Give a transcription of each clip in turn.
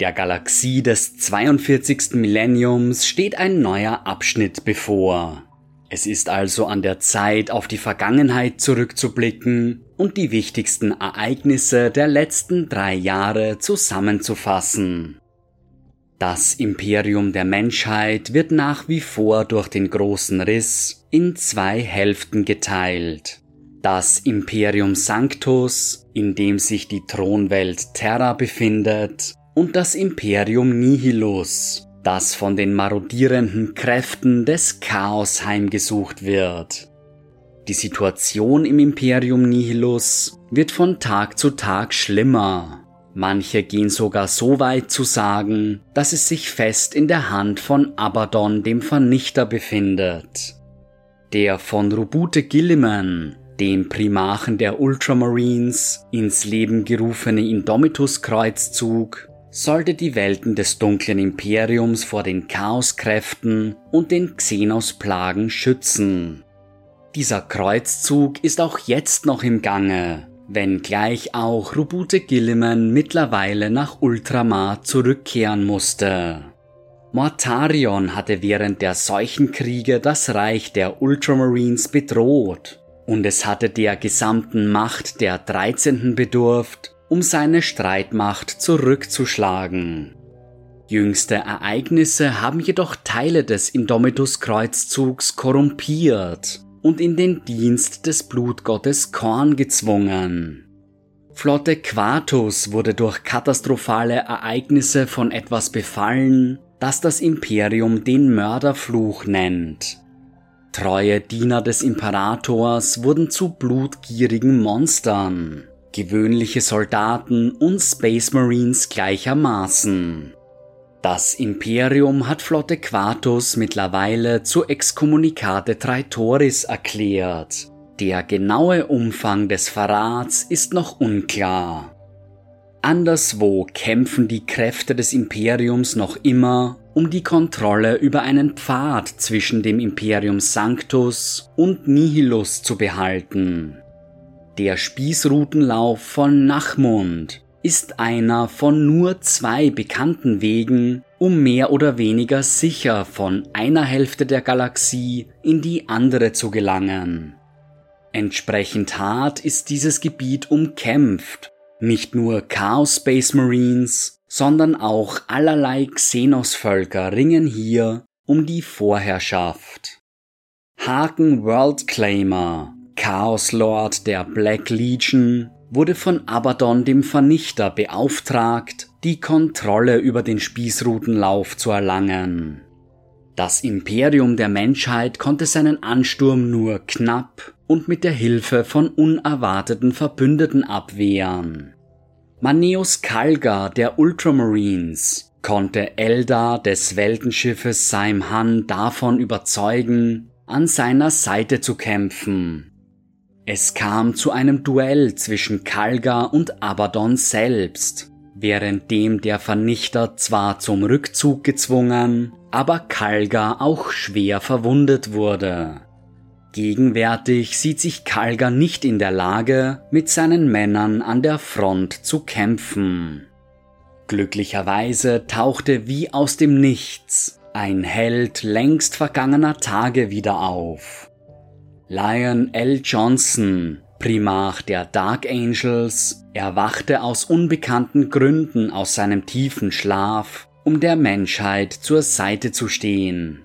Der Galaxie des 42. Millenniums steht ein neuer Abschnitt bevor. Es ist also an der Zeit, auf die Vergangenheit zurückzublicken und die wichtigsten Ereignisse der letzten drei Jahre zusammenzufassen. Das Imperium der Menschheit wird nach wie vor durch den großen Riss in zwei Hälften geteilt. Das Imperium Sanctus, in dem sich die Thronwelt Terra befindet, und das Imperium Nihilus, das von den marodierenden Kräften des Chaos heimgesucht wird. Die Situation im Imperium Nihilus wird von Tag zu Tag schlimmer. Manche gehen sogar so weit zu sagen, dass es sich fest in der Hand von Abaddon dem Vernichter befindet. Der von Rubute Gilliman, dem Primarchen der Ultramarines, ins Leben gerufene Indomitus-Kreuzzug sollte die Welten des dunklen Imperiums vor den Chaoskräften und den Xenos-Plagen schützen. Dieser Kreuzzug ist auch jetzt noch im Gange, wenngleich auch Rubute Gilliman mittlerweile nach Ultramar zurückkehren musste. Mortarion hatte während der Seuchenkriege das Reich der Ultramarines bedroht und es hatte der gesamten Macht der 13. bedurft, um seine Streitmacht zurückzuschlagen. Jüngste Ereignisse haben jedoch Teile des Indomitus-Kreuzzugs korrumpiert und in den Dienst des Blutgottes Korn gezwungen. Flotte Quartus wurde durch katastrophale Ereignisse von etwas befallen, das das Imperium den Mörderfluch nennt. Treue Diener des Imperators wurden zu blutgierigen Monstern gewöhnliche Soldaten und Space Marines gleichermaßen. Das Imperium hat Flotte Quartus mittlerweile zu Excommunicate Traitoris erklärt. Der genaue Umfang des Verrats ist noch unklar. Anderswo kämpfen die Kräfte des Imperiums noch immer um die Kontrolle über einen Pfad zwischen dem Imperium Sanctus und Nihilus zu behalten. Der Spießrutenlauf von Nachmund ist einer von nur zwei bekannten Wegen, um mehr oder weniger sicher von einer Hälfte der Galaxie in die andere zu gelangen. Entsprechend hart ist dieses Gebiet umkämpft. Nicht nur Chaos Space Marines, sondern auch allerlei Xenos-Völker ringen hier um die Vorherrschaft. Haken World Claimer Chaos Lord der Black Legion wurde von Abaddon dem Vernichter beauftragt, die Kontrolle über den Spießrutenlauf zu erlangen. Das Imperium der Menschheit konnte seinen Ansturm nur knapp und mit der Hilfe von unerwarteten Verbündeten abwehren. Maneus Kalga der Ultramarines konnte Eldar des Weltenschiffes Saimhan davon überzeugen, an seiner Seite zu kämpfen es kam zu einem Duell zwischen Kalga und Abaddon selbst, währenddem der Vernichter zwar zum Rückzug gezwungen, aber Kalga auch schwer verwundet wurde. Gegenwärtig sieht sich Kalga nicht in der Lage, mit seinen Männern an der Front zu kämpfen. Glücklicherweise tauchte wie aus dem Nichts ein Held längst vergangener Tage wieder auf. Lion L. Johnson, Primarch der Dark Angels, erwachte aus unbekannten Gründen aus seinem tiefen Schlaf, um der Menschheit zur Seite zu stehen.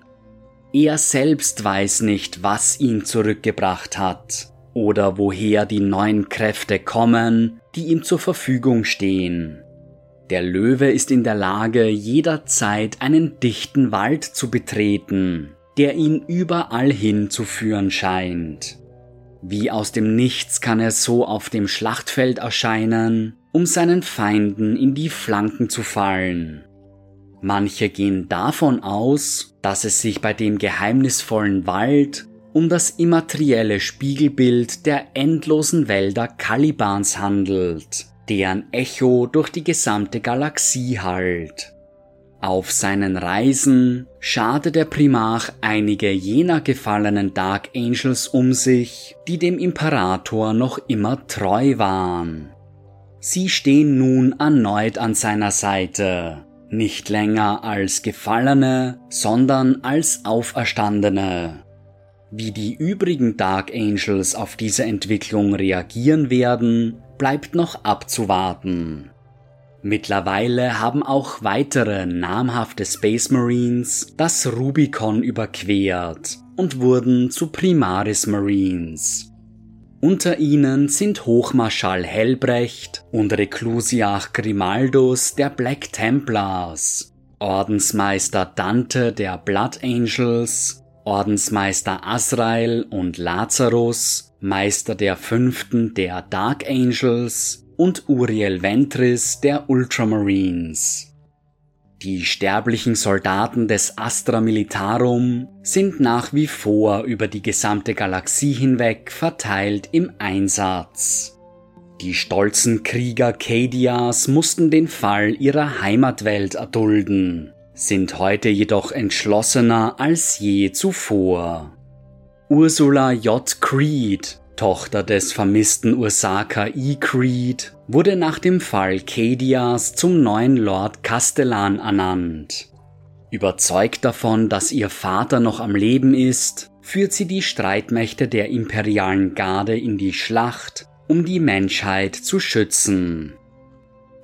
Er selbst weiß nicht, was ihn zurückgebracht hat oder woher die neuen Kräfte kommen, die ihm zur Verfügung stehen. Der Löwe ist in der Lage, jederzeit einen dichten Wald zu betreten, der ihn überall hin zu führen scheint. Wie aus dem Nichts kann er so auf dem Schlachtfeld erscheinen, um seinen Feinden in die Flanken zu fallen. Manche gehen davon aus, dass es sich bei dem geheimnisvollen Wald um das immaterielle Spiegelbild der endlosen Wälder Kalibans handelt, deren Echo durch die gesamte Galaxie hallt. Auf seinen Reisen scharte der Primarch einige jener gefallenen Dark Angels um sich, die dem Imperator noch immer treu waren. Sie stehen nun erneut an seiner Seite, nicht länger als Gefallene, sondern als Auferstandene. Wie die übrigen Dark Angels auf diese Entwicklung reagieren werden, bleibt noch abzuwarten. Mittlerweile haben auch weitere namhafte Space Marines das Rubicon überquert und wurden zu Primaris Marines. Unter ihnen sind Hochmarschall Helbrecht und Reclusiach Grimaldus der Black Templars, Ordensmeister Dante der Blood Angels, Ordensmeister Azrael und Lazarus, Meister der Fünften der Dark Angels und Uriel Ventris der Ultramarines. Die sterblichen Soldaten des Astra Militarum sind nach wie vor über die gesamte Galaxie hinweg verteilt im Einsatz. Die stolzen Krieger Kadias mussten den Fall ihrer Heimatwelt erdulden, sind heute jedoch entschlossener als je zuvor. Ursula J. Creed, Tochter des vermissten Ursaka E. Creed, wurde nach dem Fall Kadias zum neuen Lord Castellan ernannt. Überzeugt davon, dass ihr Vater noch am Leben ist, führt sie die Streitmächte der imperialen Garde in die Schlacht, um die Menschheit zu schützen.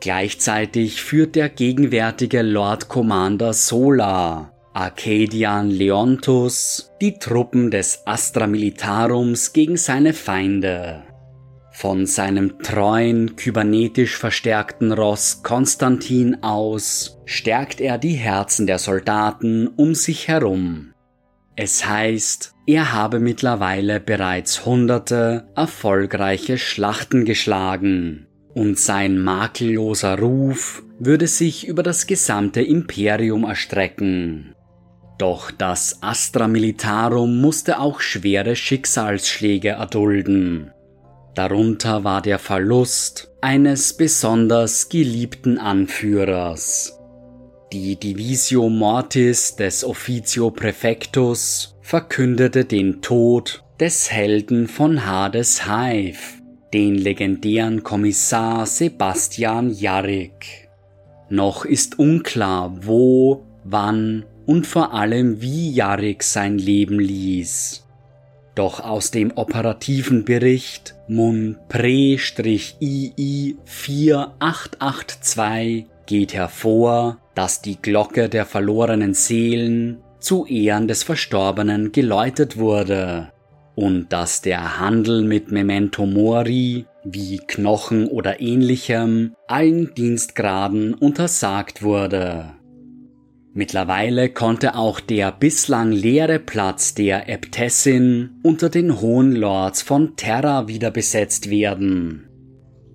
Gleichzeitig führt der gegenwärtige Lord Commander Solar, Arcadian Leontus, die Truppen des Astra Militarums gegen seine Feinde. Von seinem treuen, kybernetisch verstärkten Ross Konstantin aus stärkt er die Herzen der Soldaten um sich herum. Es heißt, er habe mittlerweile bereits hunderte erfolgreiche Schlachten geschlagen und sein makelloser Ruf würde sich über das gesamte Imperium erstrecken. Doch das Astra Militarum musste auch schwere Schicksalsschläge erdulden Darunter war der Verlust eines besonders geliebten Anführers. Die Divisio Mortis des Officio Prefectus verkündete den Tod des Helden von Hades Hive, den legendären Kommissar Sebastian Jarrik. Noch ist unklar, wo, wann und vor allem wie Jarrik sein Leben ließ. Doch aus dem operativen Bericht MUN Pre-II 4882 geht hervor, dass die Glocke der verlorenen Seelen zu Ehren des Verstorbenen geläutet wurde und dass der Handel mit Memento Mori wie Knochen oder ähnlichem allen Dienstgraden untersagt wurde. Mittlerweile konnte auch der bislang leere Platz der Äbtissin unter den Hohen Lords von Terra wieder besetzt werden.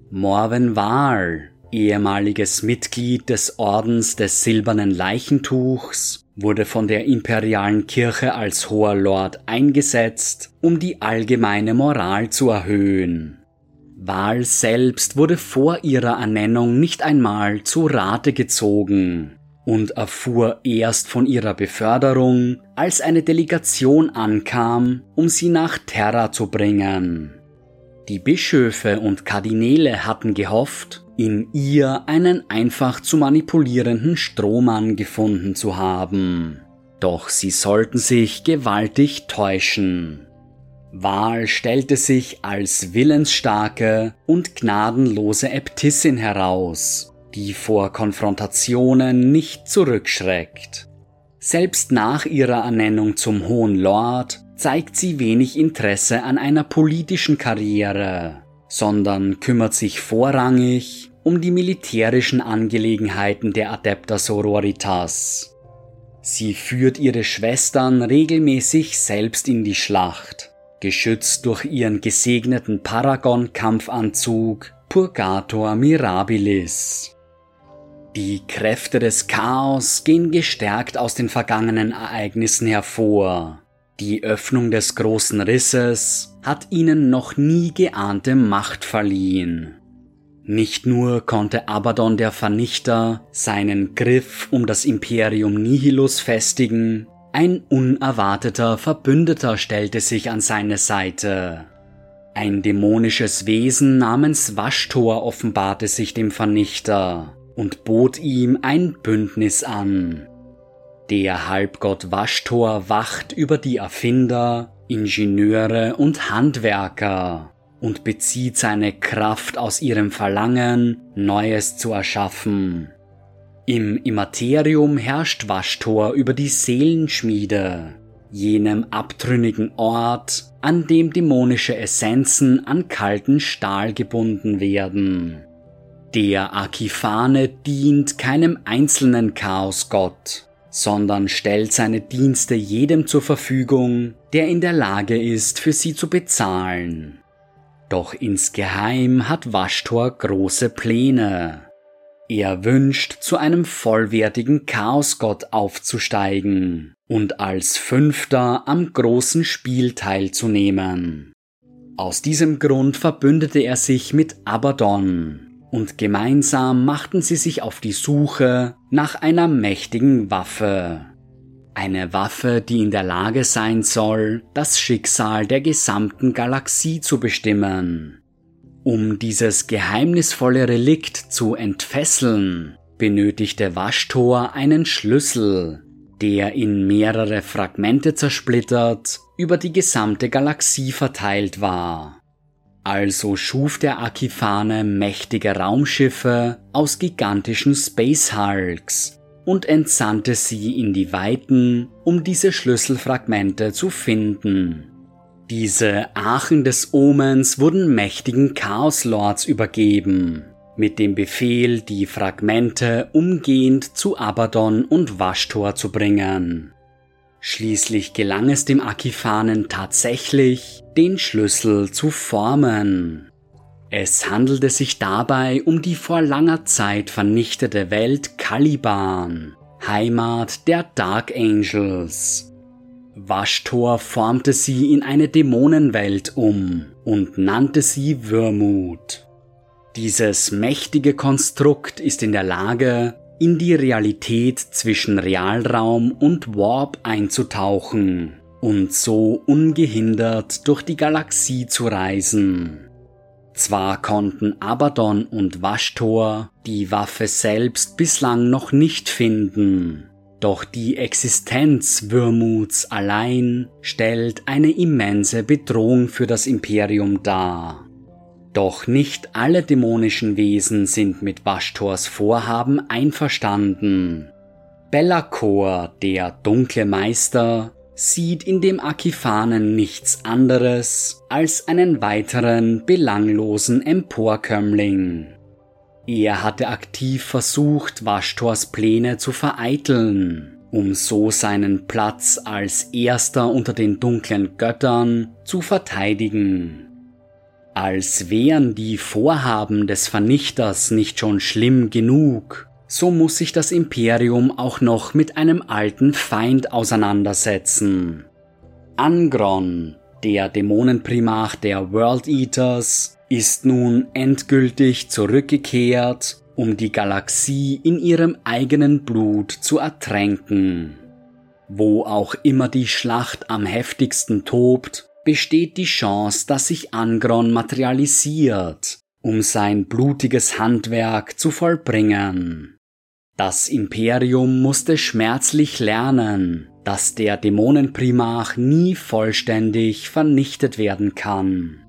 Morven Wahl, ehemaliges Mitglied des Ordens des Silbernen Leichentuchs, wurde von der imperialen Kirche als Hoher Lord eingesetzt, um die allgemeine Moral zu erhöhen. Wahl selbst wurde vor ihrer Ernennung nicht einmal zu Rate gezogen und erfuhr erst von ihrer Beförderung, als eine Delegation ankam, um sie nach Terra zu bringen. Die Bischöfe und Kardinäle hatten gehofft, in ihr einen einfach zu manipulierenden Strohmann gefunden zu haben. Doch sie sollten sich gewaltig täuschen. Wahl stellte sich als willensstarke und gnadenlose Äbtissin heraus die vor Konfrontationen nicht zurückschreckt. Selbst nach ihrer Ernennung zum Hohen Lord zeigt sie wenig Interesse an einer politischen Karriere, sondern kümmert sich vorrangig um die militärischen Angelegenheiten der Adepta Sororitas. Sie führt ihre Schwestern regelmäßig selbst in die Schlacht, geschützt durch ihren gesegneten Paragon-Kampfanzug Purgator Mirabilis. Die Kräfte des Chaos gehen gestärkt aus den vergangenen Ereignissen hervor. Die Öffnung des großen Risses hat ihnen noch nie geahnte Macht verliehen. Nicht nur konnte Abaddon der Vernichter seinen Griff um das Imperium Nihilus festigen, ein unerwarteter Verbündeter stellte sich an seine Seite. Ein dämonisches Wesen namens Waschtor offenbarte sich dem Vernichter und bot ihm ein Bündnis an. Der Halbgott Waschtor wacht über die Erfinder, Ingenieure und Handwerker und bezieht seine Kraft aus ihrem Verlangen, Neues zu erschaffen. Im Immaterium herrscht Waschtor über die Seelenschmiede, jenem abtrünnigen Ort, an dem dämonische Essenzen an kalten Stahl gebunden werden. Der Akifane dient keinem einzelnen Chaosgott, sondern stellt seine Dienste jedem zur Verfügung, der in der Lage ist, für sie zu bezahlen. Doch insgeheim hat Waschtor große Pläne. Er wünscht, zu einem vollwertigen Chaosgott aufzusteigen und als Fünfter am großen Spiel teilzunehmen. Aus diesem Grund verbündete er sich mit Abaddon, und gemeinsam machten sie sich auf die Suche nach einer mächtigen Waffe. Eine Waffe, die in der Lage sein soll, das Schicksal der gesamten Galaxie zu bestimmen. Um dieses geheimnisvolle Relikt zu entfesseln, benötigte Waschtor einen Schlüssel, der in mehrere Fragmente zersplittert über die gesamte Galaxie verteilt war. Also schuf der Akifane mächtige Raumschiffe aus gigantischen Space Hulks und entsandte sie in die Weiten, um diese Schlüsselfragmente zu finden. Diese Aachen des Omens wurden mächtigen Chaos Lords übergeben, mit dem Befehl, die Fragmente umgehend zu Abaddon und Waschtor zu bringen. Schließlich gelang es dem Akifanen tatsächlich, den Schlüssel zu formen. Es handelte sich dabei um die vor langer Zeit vernichtete Welt Caliban, Heimat der Dark Angels. Waschtor formte sie in eine Dämonenwelt um und nannte sie Würmut. Dieses mächtige Konstrukt ist in der Lage, in die Realität zwischen Realraum und Warp einzutauchen und so ungehindert durch die Galaxie zu reisen. Zwar konnten Abaddon und Waschtor die Waffe selbst bislang noch nicht finden, doch die Existenz Würmuts allein stellt eine immense Bedrohung für das Imperium dar. Doch nicht alle dämonischen Wesen sind mit Waschtors Vorhaben einverstanden. Bellacor, der dunkle Meister, sieht in dem Akifanen nichts anderes als einen weiteren belanglosen Emporkömmling. Er hatte aktiv versucht, Waschtors Pläne zu vereiteln, um so seinen Platz als erster unter den dunklen Göttern zu verteidigen. Als wären die Vorhaben des Vernichters nicht schon schlimm genug, so muss sich das Imperium auch noch mit einem alten Feind auseinandersetzen. Angron, der Dämonenprimarch der World Eaters, ist nun endgültig zurückgekehrt, um die Galaxie in ihrem eigenen Blut zu ertränken. Wo auch immer die Schlacht am heftigsten tobt, besteht die Chance, dass sich Angron materialisiert, um sein blutiges Handwerk zu vollbringen. Das Imperium musste schmerzlich lernen, dass der Dämonenprimarch nie vollständig vernichtet werden kann.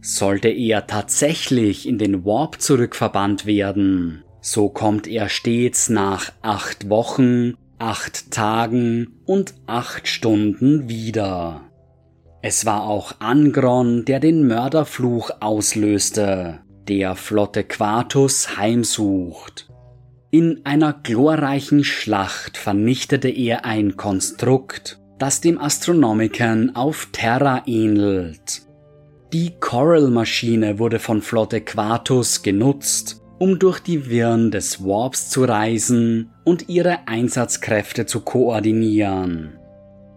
Sollte er tatsächlich in den Warp zurückverbannt werden, so kommt er stets nach acht Wochen, acht Tagen und acht Stunden wieder. Es war auch Angron, der den Mörderfluch auslöste, der Flotte Quartus heimsucht. In einer glorreichen Schlacht vernichtete er ein Konstrukt, das dem Astronomikern auf Terra ähnelt. Die Coral-Maschine wurde von Flotte Quartus genutzt, um durch die Wirren des Warps zu reisen und ihre Einsatzkräfte zu koordinieren.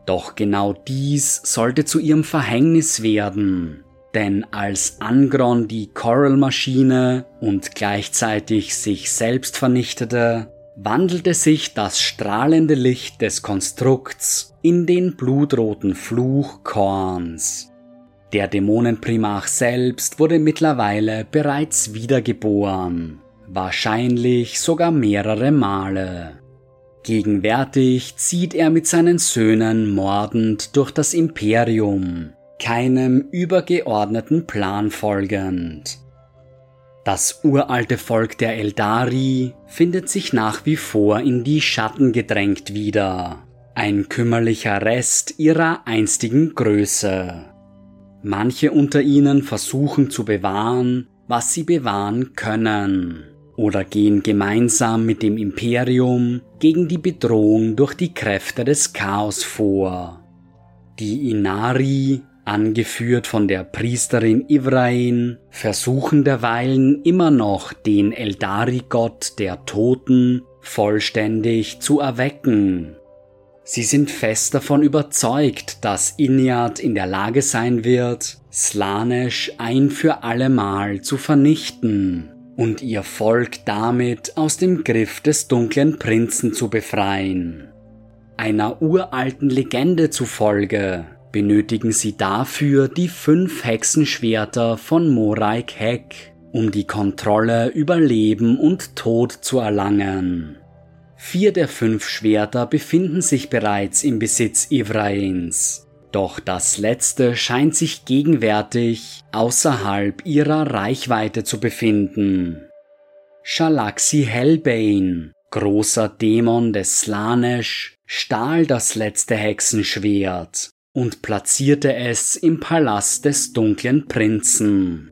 Doch genau dies sollte zu ihrem Verhängnis werden, denn als Angron die Coral-Maschine und gleichzeitig sich selbst vernichtete, wandelte sich das strahlende Licht des Konstrukts in den blutroten Fluch Korns. Der Dämonenprimarch selbst wurde mittlerweile bereits wiedergeboren, wahrscheinlich sogar mehrere Male. Gegenwärtig zieht er mit seinen Söhnen mordend durch das Imperium, keinem übergeordneten Plan folgend. Das uralte Volk der Eldari findet sich nach wie vor in die Schatten gedrängt wieder, ein kümmerlicher Rest ihrer einstigen Größe. Manche unter ihnen versuchen zu bewahren, was sie bewahren können, oder gehen gemeinsam mit dem Imperium gegen die Bedrohung durch die Kräfte des Chaos vor. Die Inari angeführt von der Priesterin Ivrain, versuchen derweilen immer noch den Eldari-Gott der Toten vollständig zu erwecken. Sie sind fest davon überzeugt, dass Inyat in der Lage sein wird, Slanesh ein für allemal zu vernichten und ihr Volk damit aus dem Griff des dunklen Prinzen zu befreien. Einer uralten Legende zufolge benötigen sie dafür die fünf Hexenschwerter von Moraik Heck, um die Kontrolle über Leben und Tod zu erlangen. Vier der fünf Schwerter befinden sich bereits im Besitz Ivrains, doch das letzte scheint sich gegenwärtig außerhalb ihrer Reichweite zu befinden. Shalaxi Hellbane, großer Dämon des Slanesh, stahl das letzte Hexenschwert und platzierte es im Palast des dunklen Prinzen.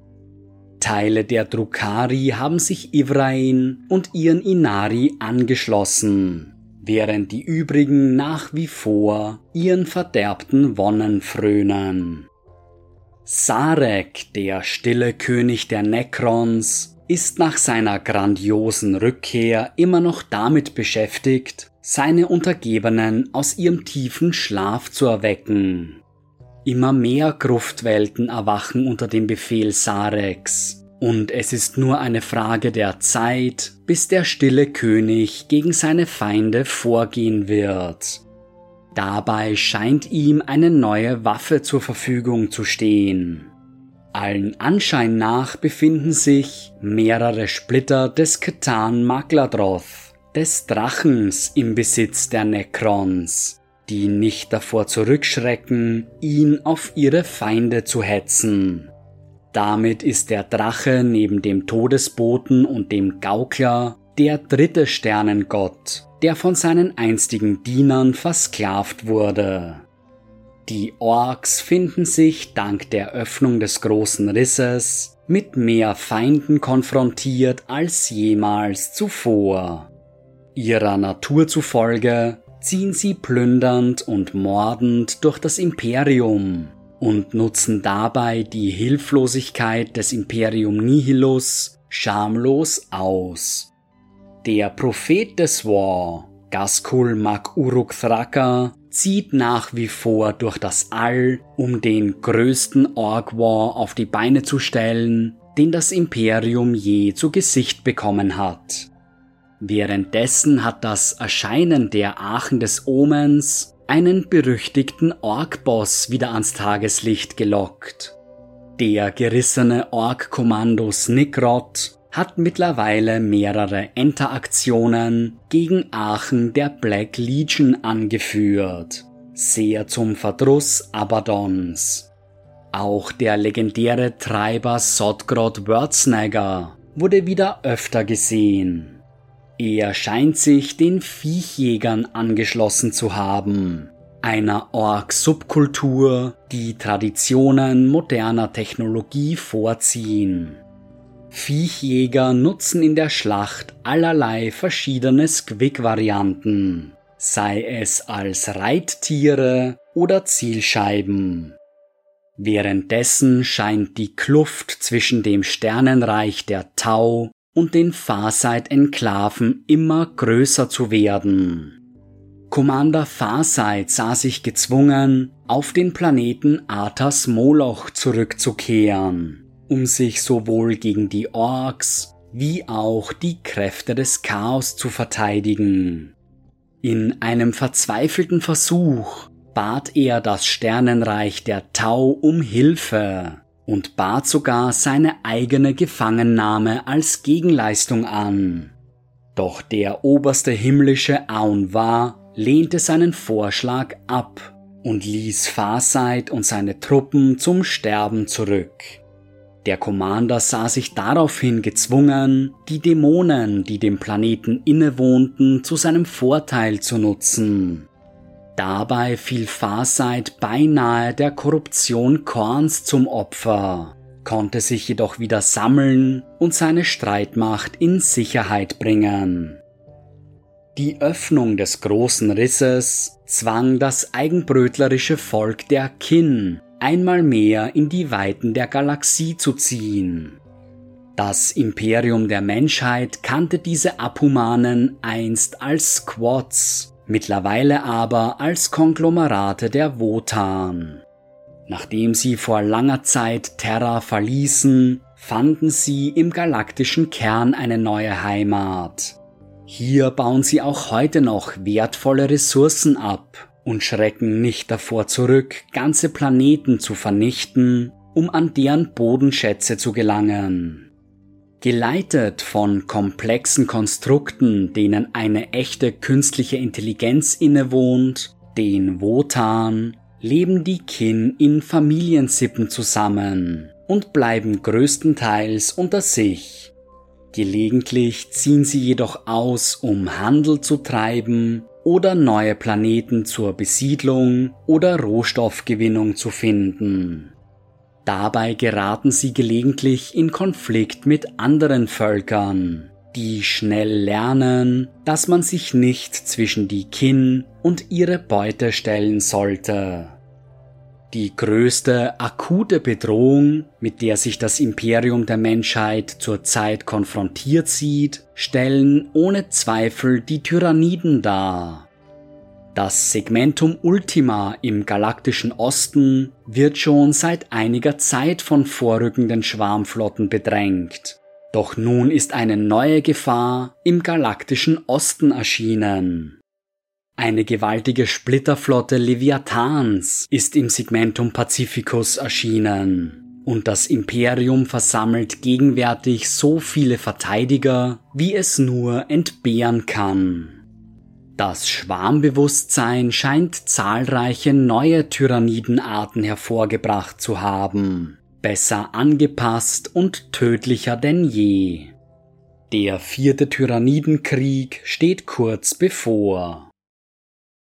Teile der Drukari haben sich Ivrain und ihren Inari angeschlossen, während die übrigen nach wie vor ihren verderbten Wonnen frönen. Sarek, der stille König der Necrons, ist nach seiner grandiosen Rückkehr immer noch damit beschäftigt, seine Untergebenen aus ihrem tiefen Schlaf zu erwecken. Immer mehr Gruftwelten erwachen unter dem Befehl Sareks, und es ist nur eine Frage der Zeit, bis der stille König gegen seine Feinde vorgehen wird. Dabei scheint ihm eine neue Waffe zur Verfügung zu stehen. Allen Anschein nach befinden sich mehrere Splitter des Ketan Magladroth des Drachens im Besitz der Necrons, die nicht davor zurückschrecken, ihn auf ihre Feinde zu hetzen. Damit ist der Drache neben dem Todesboten und dem Gaukler der dritte Sternengott, der von seinen einstigen Dienern versklavt wurde. Die Orks finden sich dank der Öffnung des großen Risses mit mehr Feinden konfrontiert als jemals zuvor. Ihrer Natur zufolge ziehen sie plündernd und mordend durch das Imperium und nutzen dabei die Hilflosigkeit des Imperium Nihilus schamlos aus. Der Prophet des War, Gaskul Mak Uruk Thraka, zieht nach wie vor durch das All, um den größten Org War auf die Beine zu stellen, den das Imperium je zu Gesicht bekommen hat. Währenddessen hat das Erscheinen der Aachen des Omens einen berüchtigten Ork-Boss wieder ans Tageslicht gelockt. Der gerissene Ork-Kommando Snikrot hat mittlerweile mehrere Interaktionen gegen Aachen der Black Legion angeführt, sehr zum Verdruss Abadons. Auch der legendäre Treiber Sodgrod Wurznagger wurde wieder öfter gesehen. Er scheint sich den Viechjägern angeschlossen zu haben, einer Ork-Subkultur, die Traditionen moderner Technologie vorziehen. Viechjäger nutzen in der Schlacht allerlei verschiedene Squig-Varianten, sei es als Reittiere oder Zielscheiben. Währenddessen scheint die Kluft zwischen dem Sternenreich der Tau und den Farsight-Enklaven immer größer zu werden. Commander Farsight sah sich gezwungen, auf den Planeten Arthas Moloch zurückzukehren, um sich sowohl gegen die Orks wie auch die Kräfte des Chaos zu verteidigen. In einem verzweifelten Versuch bat er das Sternenreich der Tau um Hilfe, und bat sogar seine eigene Gefangennahme als Gegenleistung an. Doch der oberste himmlische Aun war lehnte seinen Vorschlag ab und ließ Farsight und seine Truppen zum Sterben zurück. Der Commander sah sich daraufhin gezwungen, die Dämonen, die dem Planeten innewohnten, zu seinem Vorteil zu nutzen. Dabei fiel Farsight beinahe der Korruption Korns zum Opfer, konnte sich jedoch wieder sammeln und seine Streitmacht in Sicherheit bringen. Die Öffnung des großen Risses zwang das eigenbrötlerische Volk der Kin einmal mehr in die Weiten der Galaxie zu ziehen. Das Imperium der Menschheit kannte diese Abhumanen einst als Squads, mittlerweile aber als Konglomerate der Wotan. Nachdem sie vor langer Zeit Terra verließen, fanden sie im galaktischen Kern eine neue Heimat, hier bauen sie auch heute noch wertvolle Ressourcen ab und schrecken nicht davor zurück, ganze Planeten zu vernichten, um an deren Bodenschätze zu gelangen. Geleitet von komplexen Konstrukten, denen eine echte künstliche Intelligenz innewohnt, den Wotan, leben die Kin in Familiensippen zusammen und bleiben größtenteils unter sich. Gelegentlich ziehen sie jedoch aus, um Handel zu treiben oder neue Planeten zur Besiedlung oder Rohstoffgewinnung zu finden. Dabei geraten sie gelegentlich in Konflikt mit anderen Völkern, die schnell lernen, dass man sich nicht zwischen die Kin und ihre Beute stellen sollte. Die größte akute Bedrohung, mit der sich das Imperium der Menschheit zurzeit konfrontiert sieht, stellen ohne Zweifel die Tyranniden dar. Das Segmentum Ultima im galaktischen Osten wird schon seit einiger Zeit von vorrückenden Schwarmflotten bedrängt. Doch nun ist eine neue Gefahr im galaktischen Osten erschienen. Eine gewaltige Splitterflotte Leviathans ist im Segmentum Pacificus erschienen. Und das Imperium versammelt gegenwärtig so viele Verteidiger, wie es nur entbehren kann. Das Schwarmbewusstsein scheint zahlreiche neue Tyrannidenarten hervorgebracht zu haben, besser angepasst und tödlicher denn je. Der vierte Tyrannidenkrieg steht kurz bevor.